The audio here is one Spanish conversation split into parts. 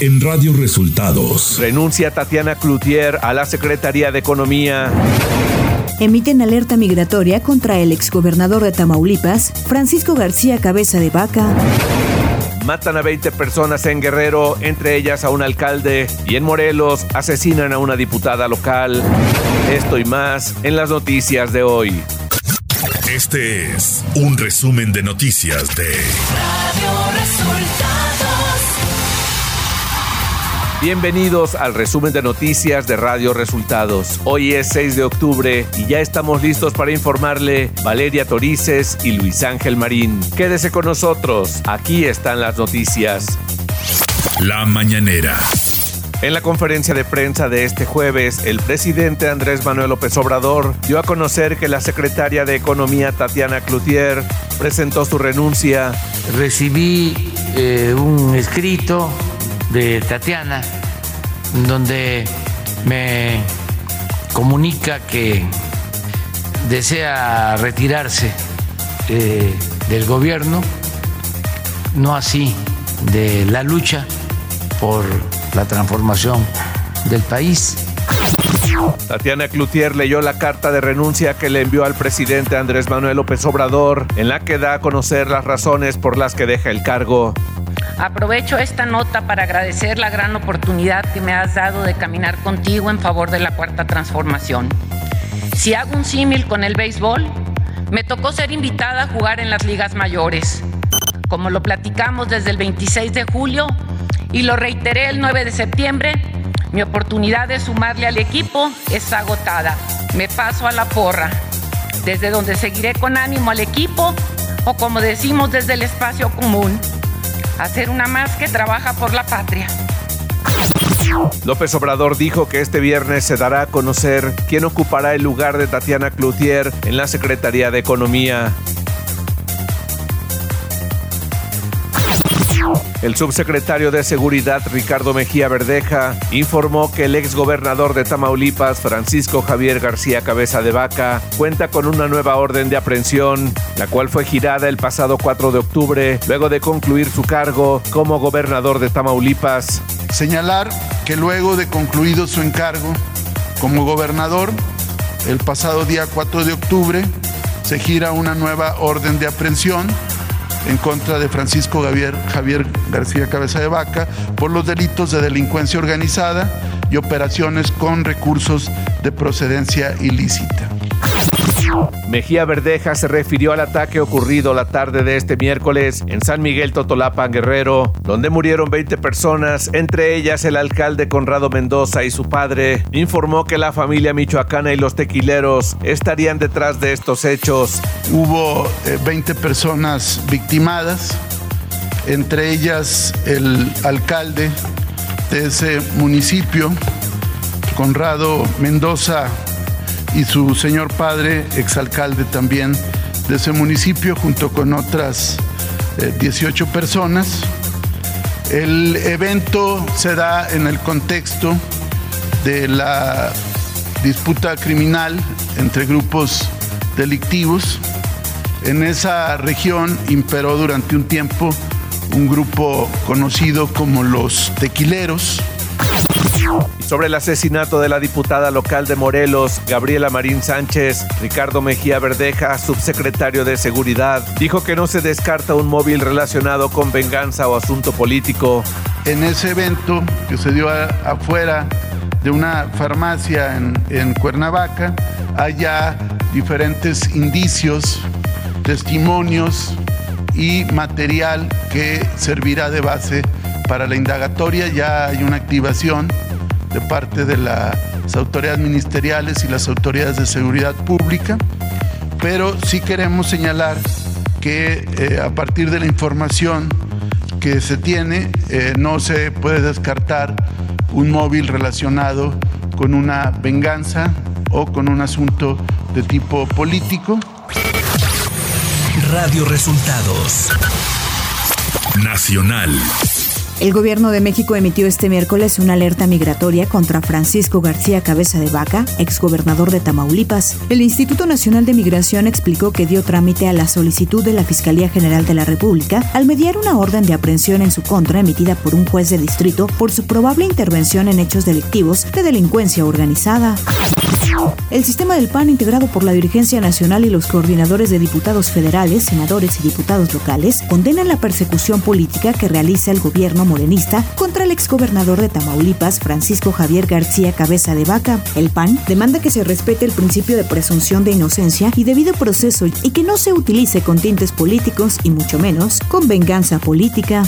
en Radio Resultados. Renuncia Tatiana Cloutier a la Secretaría de Economía. Emiten alerta migratoria contra el exgobernador de Tamaulipas, Francisco García Cabeza de Vaca. Matan a 20 personas en Guerrero, entre ellas a un alcalde, y en Morelos asesinan a una diputada local. Esto y más en las noticias de hoy. Este es un resumen de noticias de Radio Resultados. Bienvenidos al resumen de noticias de Radio Resultados. Hoy es 6 de octubre y ya estamos listos para informarle Valeria Torices y Luis Ángel Marín. Quédese con nosotros, aquí están las noticias. La mañanera. En la conferencia de prensa de este jueves, el presidente Andrés Manuel López Obrador dio a conocer que la secretaria de Economía Tatiana Cloutier presentó su renuncia. Recibí eh, un escrito de Tatiana donde me comunica que desea retirarse eh, del gobierno, no así de la lucha por la transformación del país. Tatiana Cloutier leyó la carta de renuncia que le envió al presidente Andrés Manuel López Obrador, en la que da a conocer las razones por las que deja el cargo. Aprovecho esta nota para agradecer la gran oportunidad que me has dado de caminar contigo en favor de la cuarta transformación. Si hago un símil con el béisbol, me tocó ser invitada a jugar en las ligas mayores. Como lo platicamos desde el 26 de julio, y lo reiteré el 9 de septiembre, mi oportunidad de sumarle al equipo es agotada. Me paso a la porra, desde donde seguiré con ánimo al equipo o como decimos desde el espacio común, hacer una más que trabaja por la patria. López Obrador dijo que este viernes se dará a conocer quién ocupará el lugar de Tatiana Cloutier en la Secretaría de Economía. El subsecretario de Seguridad Ricardo Mejía Verdeja informó que el exgobernador de Tamaulipas, Francisco Javier García Cabeza de Vaca, cuenta con una nueva orden de aprehensión, la cual fue girada el pasado 4 de octubre, luego de concluir su cargo como gobernador de Tamaulipas. Señalar que luego de concluido su encargo como gobernador, el pasado día 4 de octubre se gira una nueva orden de aprehensión en contra de Francisco Javier, Javier García Cabeza de Vaca por los delitos de delincuencia organizada y operaciones con recursos de procedencia ilícita. Mejía Verdeja se refirió al ataque ocurrido la tarde de este miércoles en San Miguel Totolapan, Guerrero, donde murieron 20 personas, entre ellas el alcalde Conrado Mendoza y su padre. Informó que la familia michoacana y los tequileros estarían detrás de estos hechos. Hubo 20 eh, personas victimadas, entre ellas el alcalde de ese municipio, Conrado Mendoza y su señor padre, exalcalde también de ese municipio, junto con otras 18 eh, personas. El evento se da en el contexto de la disputa criminal entre grupos delictivos. En esa región imperó durante un tiempo un grupo conocido como los tequileros, sobre el asesinato de la diputada local de Morelos, Gabriela Marín Sánchez, Ricardo Mejía Verdeja, subsecretario de Seguridad, dijo que no se descarta un móvil relacionado con venganza o asunto político. En ese evento que se dio afuera de una farmacia en, en Cuernavaca, hay ya diferentes indicios, testimonios y material que servirá de base para la indagatoria. Ya hay una activación de parte de las autoridades ministeriales y las autoridades de seguridad pública, pero sí queremos señalar que eh, a partir de la información que se tiene, eh, no se puede descartar un móvil relacionado con una venganza o con un asunto de tipo político. Radio Resultados Nacional. El gobierno de México emitió este miércoles una alerta migratoria contra Francisco García Cabeza de Vaca, exgobernador de Tamaulipas. El Instituto Nacional de Migración explicó que dio trámite a la solicitud de la Fiscalía General de la República al mediar una orden de aprehensión en su contra emitida por un juez de distrito por su probable intervención en hechos delictivos de delincuencia organizada. El sistema del PAN integrado por la dirigencia nacional y los coordinadores de diputados federales, senadores y diputados locales condenan la persecución política que realiza el gobierno morenista contra el exgobernador de Tamaulipas, Francisco Javier García Cabeza de Vaca. El PAN demanda que se respete el principio de presunción de inocencia y debido proceso y que no se utilice con tintes políticos y mucho menos con venganza política.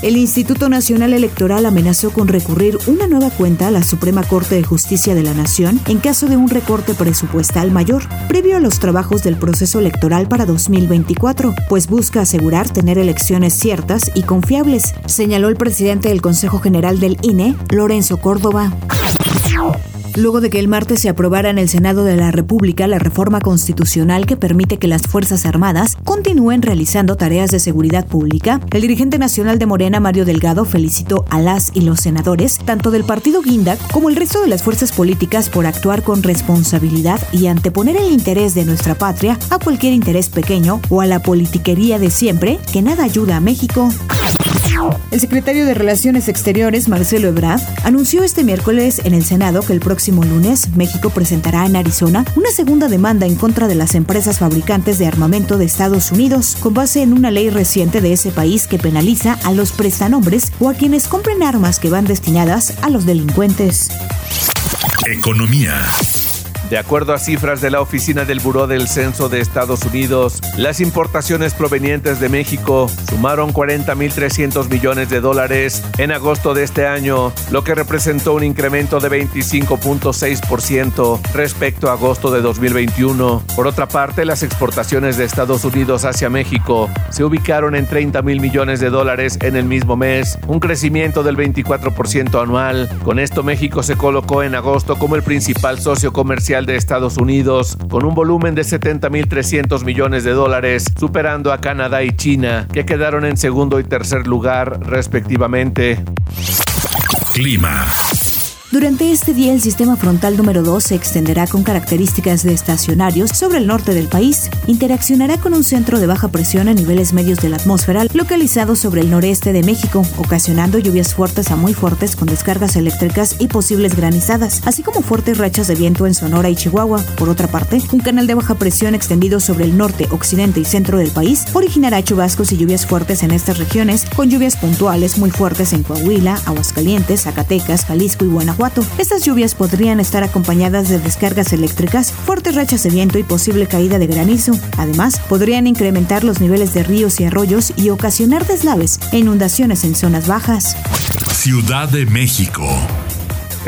El Instituto Nacional Electoral amenazó con recurrir una nueva cuenta a la Suprema Corte de Justicia de la Nación en caso de un recorte presupuestal mayor, previo a los trabajos del proceso electoral para 2024, pues busca asegurar tener elecciones ciertas y confiables, señaló el presidente del Consejo General del INE, Lorenzo Córdoba luego de que el martes se aprobara en el Senado de la República la reforma constitucional que permite que las Fuerzas Armadas continúen realizando tareas de seguridad pública, el dirigente nacional de Morena, Mario Delgado, felicitó a las y los senadores, tanto del partido Guinda como el resto de las fuerzas políticas, por actuar con responsabilidad y anteponer el interés de nuestra patria a cualquier interés pequeño o a la politiquería de siempre que nada ayuda a México. El secretario de Relaciones Exteriores, Marcelo Ebrard, anunció este miércoles en el Senado que el próximo lunes México presentará en Arizona una segunda demanda en contra de las empresas fabricantes de armamento de Estados Unidos, con base en una ley reciente de ese país que penaliza a los prestanombres o a quienes compren armas que van destinadas a los delincuentes. Economía. De acuerdo a cifras de la Oficina del Buró del Censo de Estados Unidos, las importaciones provenientes de México sumaron 40.300 millones de dólares en agosto de este año, lo que representó un incremento de 25.6% respecto a agosto de 2021. Por otra parte, las exportaciones de Estados Unidos hacia México se ubicaron en 30 mil millones de dólares en el mismo mes, un crecimiento del 24% anual. Con esto, México se colocó en agosto como el principal socio comercial de Estados Unidos, con un volumen de 70.300 millones de dólares, superando a Canadá y China, que quedaron en segundo y tercer lugar respectivamente. Clima. Durante este día el sistema frontal número 2 se extenderá con características de estacionarios sobre el norte del país. Interaccionará con un centro de baja presión a niveles medios de la atmósfera localizado sobre el noreste de México, ocasionando lluvias fuertes a muy fuertes con descargas eléctricas y posibles granizadas, así como fuertes rachas de viento en Sonora y Chihuahua. Por otra parte, un canal de baja presión extendido sobre el norte, occidente y centro del país originará chubascos y lluvias fuertes en estas regiones, con lluvias puntuales muy fuertes en Coahuila, Aguascalientes, Zacatecas, Jalisco y Guanajuato estas lluvias podrían estar acompañadas de descargas eléctricas, fuertes rachas de viento y posible caída de granizo. Además, podrían incrementar los niveles de ríos y arroyos y ocasionar deslaves e inundaciones en zonas bajas. Ciudad de México.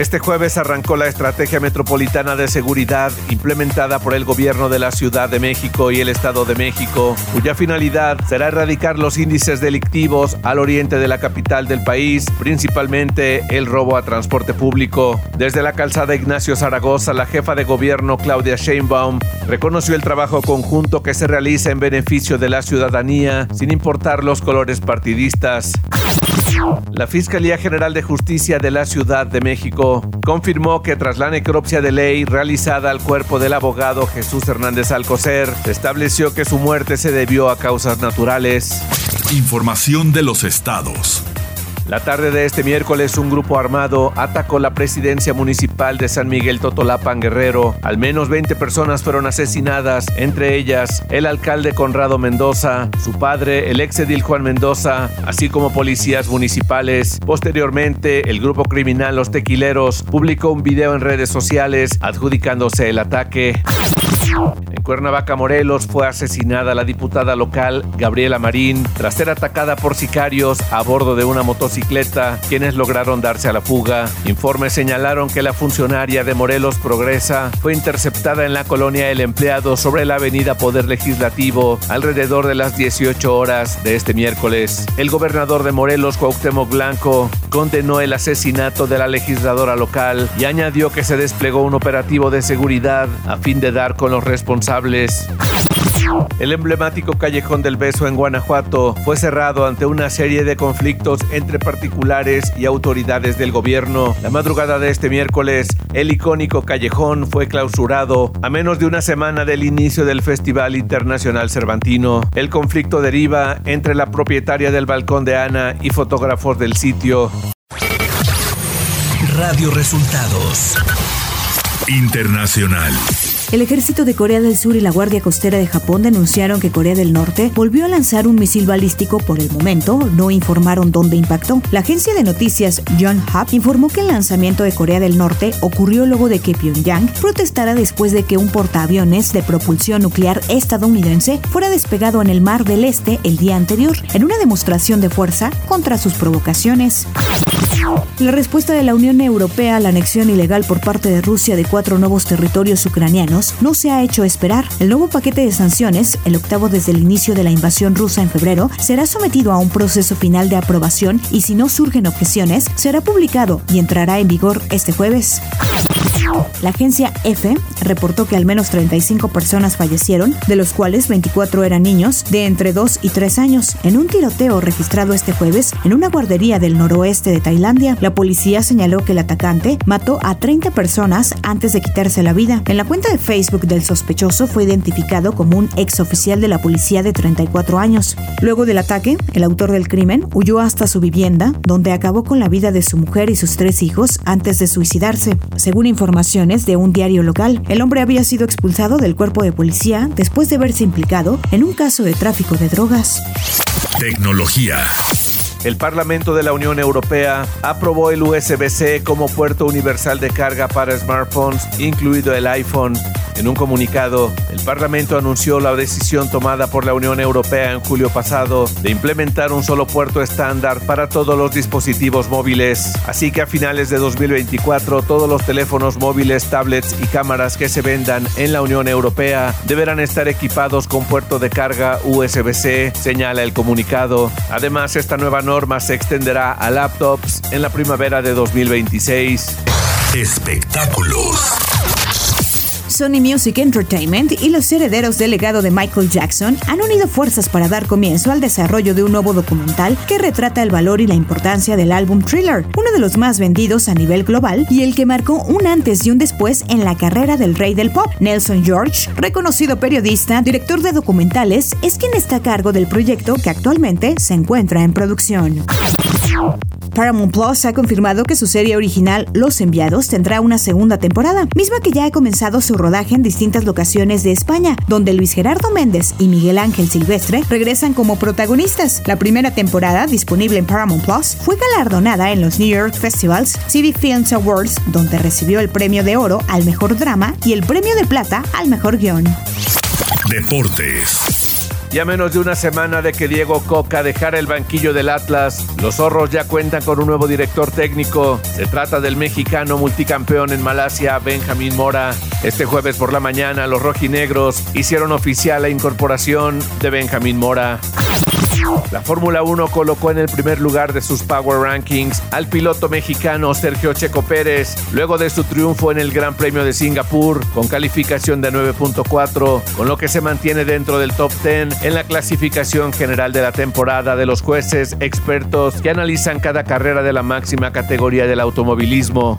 Este jueves arrancó la Estrategia Metropolitana de Seguridad implementada por el Gobierno de la Ciudad de México y el Estado de México, cuya finalidad será erradicar los índices delictivos al oriente de la capital del país, principalmente el robo a transporte público. Desde la calzada Ignacio Zaragoza, la jefa de gobierno Claudia Sheinbaum reconoció el trabajo conjunto que se realiza en beneficio de la ciudadanía, sin importar los colores partidistas. La Fiscalía General de Justicia de la Ciudad de México confirmó que tras la necropsia de ley realizada al cuerpo del abogado Jesús Hernández Alcocer, estableció que su muerte se debió a causas naturales. Información de los estados. La tarde de este miércoles, un grupo armado atacó la presidencia municipal de San Miguel Totolapan Guerrero. Al menos 20 personas fueron asesinadas, entre ellas el alcalde Conrado Mendoza, su padre, el ex edil Juan Mendoza, así como policías municipales. Posteriormente, el grupo criminal Los Tequileros publicó un video en redes sociales adjudicándose el ataque. Cuernavaca, Morelos, fue asesinada la diputada local Gabriela Marín tras ser atacada por sicarios a bordo de una motocicleta, quienes lograron darse a la fuga. Informes señalaron que la funcionaria de Morelos Progresa fue interceptada en la colonia El Empleado sobre la avenida Poder Legislativo alrededor de las 18 horas de este miércoles. El gobernador de Morelos, Cuauhtémoc Blanco, condenó el asesinato de la legisladora local y añadió que se desplegó un operativo de seguridad a fin de dar con los responsables. El emblemático Callejón del Beso en Guanajuato fue cerrado ante una serie de conflictos entre particulares y autoridades del gobierno. La madrugada de este miércoles, el icónico callejón fue clausurado a menos de una semana del inicio del Festival Internacional Cervantino. El conflicto deriva entre la propietaria del balcón de Ana y fotógrafos del sitio. Radio Resultados Internacional. El ejército de Corea del Sur y la Guardia Costera de Japón denunciaron que Corea del Norte volvió a lanzar un misil balístico por el momento, no informaron dónde impactó. La agencia de noticias Yonhap informó que el lanzamiento de Corea del Norte ocurrió luego de que Pyongyang protestara después de que un portaaviones de propulsión nuclear estadounidense fuera despegado en el Mar del Este el día anterior, en una demostración de fuerza contra sus provocaciones. La respuesta de la Unión Europea a la anexión ilegal por parte de Rusia de cuatro nuevos territorios ucranianos no se ha hecho esperar. El nuevo paquete de sanciones, el octavo desde el inicio de la invasión rusa en febrero, será sometido a un proceso final de aprobación y si no surgen objeciones, será publicado y entrará en vigor este jueves. La agencia EFE reportó que al menos 35 personas fallecieron, de los cuales 24 eran niños de entre 2 y 3 años, en un tiroteo registrado este jueves en una guardería del noroeste de Tailandia. La policía señaló que el atacante mató a 30 personas antes de quitarse la vida. En la cuenta de Facebook del sospechoso fue identificado como un ex oficial de la policía de 34 años. Luego del ataque, el autor del crimen huyó hasta su vivienda, donde acabó con la vida de su mujer y sus tres hijos antes de suicidarse. Según informaciones de un diario local, el hombre había sido expulsado del cuerpo de policía después de verse implicado en un caso de tráfico de drogas. Tecnología. El Parlamento de la Unión Europea aprobó el USB-C como puerto universal de carga para smartphones, incluido el iPhone. En un comunicado, el Parlamento anunció la decisión tomada por la Unión Europea en julio pasado de implementar un solo puerto estándar para todos los dispositivos móviles. Así que a finales de 2024 todos los teléfonos móviles, tablets y cámaras que se vendan en la Unión Europea deberán estar equipados con puerto de carga USB-C, señala el comunicado. Además, esta nueva norma se extenderá a laptops en la primavera de 2026. Espectáculos. Sony Music Entertainment y los herederos del legado de Michael Jackson han unido fuerzas para dar comienzo al desarrollo de un nuevo documental que retrata el valor y la importancia del álbum Thriller, uno de los más vendidos a nivel global y el que marcó un antes y un después en la carrera del rey del pop. Nelson George, reconocido periodista, director de documentales, es quien está a cargo del proyecto que actualmente se encuentra en producción. Paramount Plus ha confirmado que su serie original Los Enviados tendrá una segunda temporada, misma que ya ha comenzado su rodaje en distintas locaciones de España, donde Luis Gerardo Méndez y Miguel Ángel Silvestre regresan como protagonistas. La primera temporada, disponible en Paramount Plus, fue galardonada en los New York Festivals City Films Awards, donde recibió el premio de oro al mejor drama y el premio de plata al mejor guion. Deportes. Y a menos de una semana de que Diego Coca dejara el banquillo del Atlas, los zorros ya cuentan con un nuevo director técnico. Se trata del mexicano multicampeón en Malasia, Benjamín Mora. Este jueves por la mañana, los rojinegros hicieron oficial la incorporación de Benjamín Mora. La Fórmula 1 colocó en el primer lugar de sus Power Rankings al piloto mexicano Sergio Checo Pérez, luego de su triunfo en el Gran Premio de Singapur, con calificación de 9.4, con lo que se mantiene dentro del top 10 en la clasificación general de la temporada de los jueces expertos que analizan cada carrera de la máxima categoría del automovilismo.